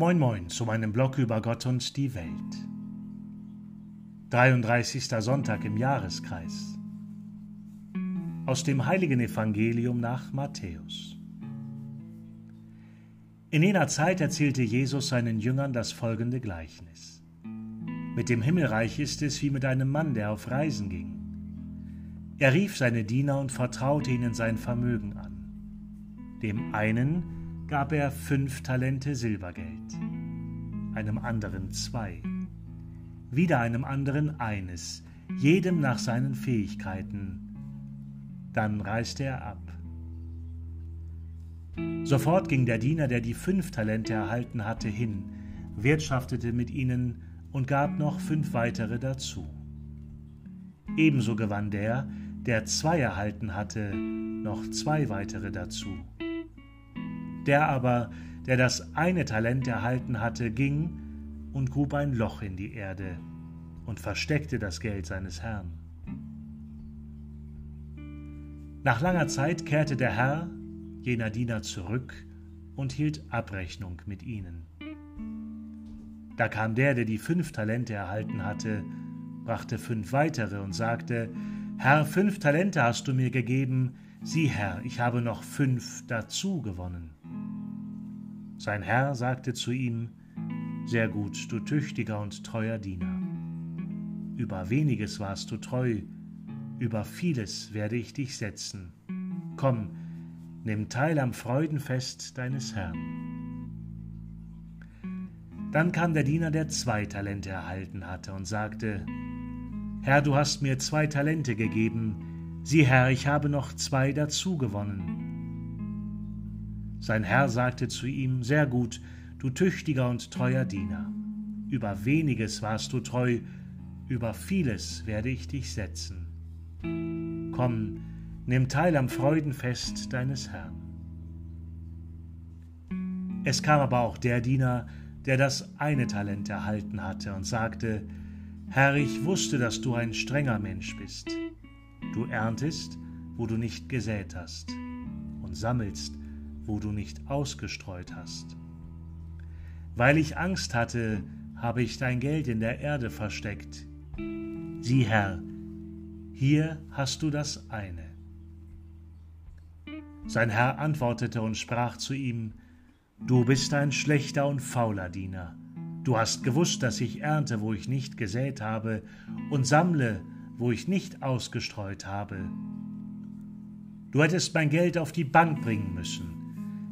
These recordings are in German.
Moin Moin zu meinem Blog über Gott und die Welt. 33. Sonntag im Jahreskreis. Aus dem heiligen Evangelium nach Matthäus. In jener Zeit erzählte Jesus seinen Jüngern das folgende Gleichnis. Mit dem Himmelreich ist es wie mit einem Mann, der auf Reisen ging. Er rief seine Diener und vertraute ihnen sein Vermögen an. Dem einen gab er fünf Talente Silbergeld, einem anderen zwei, wieder einem anderen eines, jedem nach seinen Fähigkeiten. Dann reiste er ab. Sofort ging der Diener, der die fünf Talente erhalten hatte, hin, wirtschaftete mit ihnen und gab noch fünf weitere dazu. Ebenso gewann der, der zwei erhalten hatte, noch zwei weitere dazu. Der aber, der das eine Talent erhalten hatte, ging und grub ein Loch in die Erde und versteckte das Geld seines Herrn. Nach langer Zeit kehrte der Herr, jener Diener, zurück und hielt Abrechnung mit ihnen. Da kam der, der die fünf Talente erhalten hatte, brachte fünf weitere und sagte, Herr, fünf Talente hast du mir gegeben, sieh Herr, ich habe noch fünf dazu gewonnen. Sein Herr sagte zu ihm, Sehr gut, du tüchtiger und treuer Diener. Über weniges warst du treu, über vieles werde ich dich setzen. Komm, nimm teil am Freudenfest deines Herrn. Dann kam der Diener, der zwei Talente erhalten hatte, und sagte, Herr, du hast mir zwei Talente gegeben, sieh Herr, ich habe noch zwei dazu gewonnen. Sein Herr sagte zu ihm, Sehr gut, du tüchtiger und treuer Diener. Über weniges warst du treu, über vieles werde ich dich setzen. Komm, nimm teil am Freudenfest deines Herrn. Es kam aber auch der Diener, der das eine Talent erhalten hatte und sagte, Herr, ich wusste, dass du ein strenger Mensch bist. Du erntest, wo du nicht gesät hast, und sammelst, wo du nicht ausgestreut hast. Weil ich Angst hatte, habe ich dein Geld in der Erde versteckt. Sieh, Herr, hier hast du das eine. Sein Herr antwortete und sprach zu ihm, Du bist ein schlechter und fauler Diener. Du hast gewusst, dass ich ernte, wo ich nicht gesät habe, und sammle, wo ich nicht ausgestreut habe. Du hättest mein Geld auf die Bank bringen müssen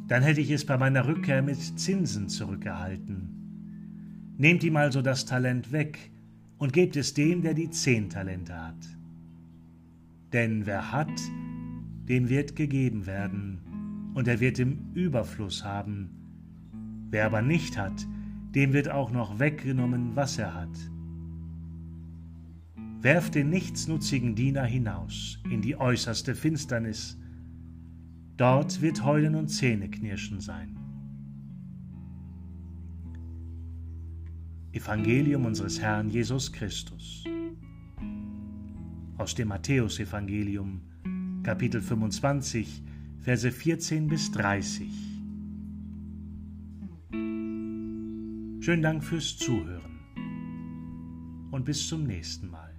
dann hätte ich es bei meiner Rückkehr mit Zinsen zurückerhalten. Nehmt ihm also das Talent weg und gebt es dem, der die zehn Talente hat. Denn wer hat, dem wird gegeben werden, und er wird im Überfluss haben. Wer aber nicht hat, dem wird auch noch weggenommen, was er hat. Werft den nichtsnutzigen Diener hinaus in die äußerste Finsternis, Dort wird Heulen und Zähneknirschen sein. Evangelium unseres Herrn Jesus Christus. Aus dem Matthäusevangelium, Kapitel 25, Verse 14 bis 30. Schönen Dank fürs Zuhören und bis zum nächsten Mal.